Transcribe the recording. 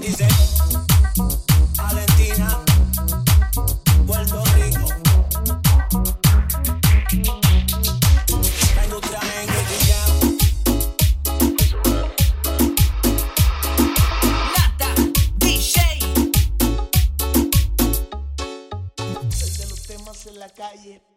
Dice: Valentina, Puerto Rico, en nuestra venida, Nata, DJ, de los temas en la calle.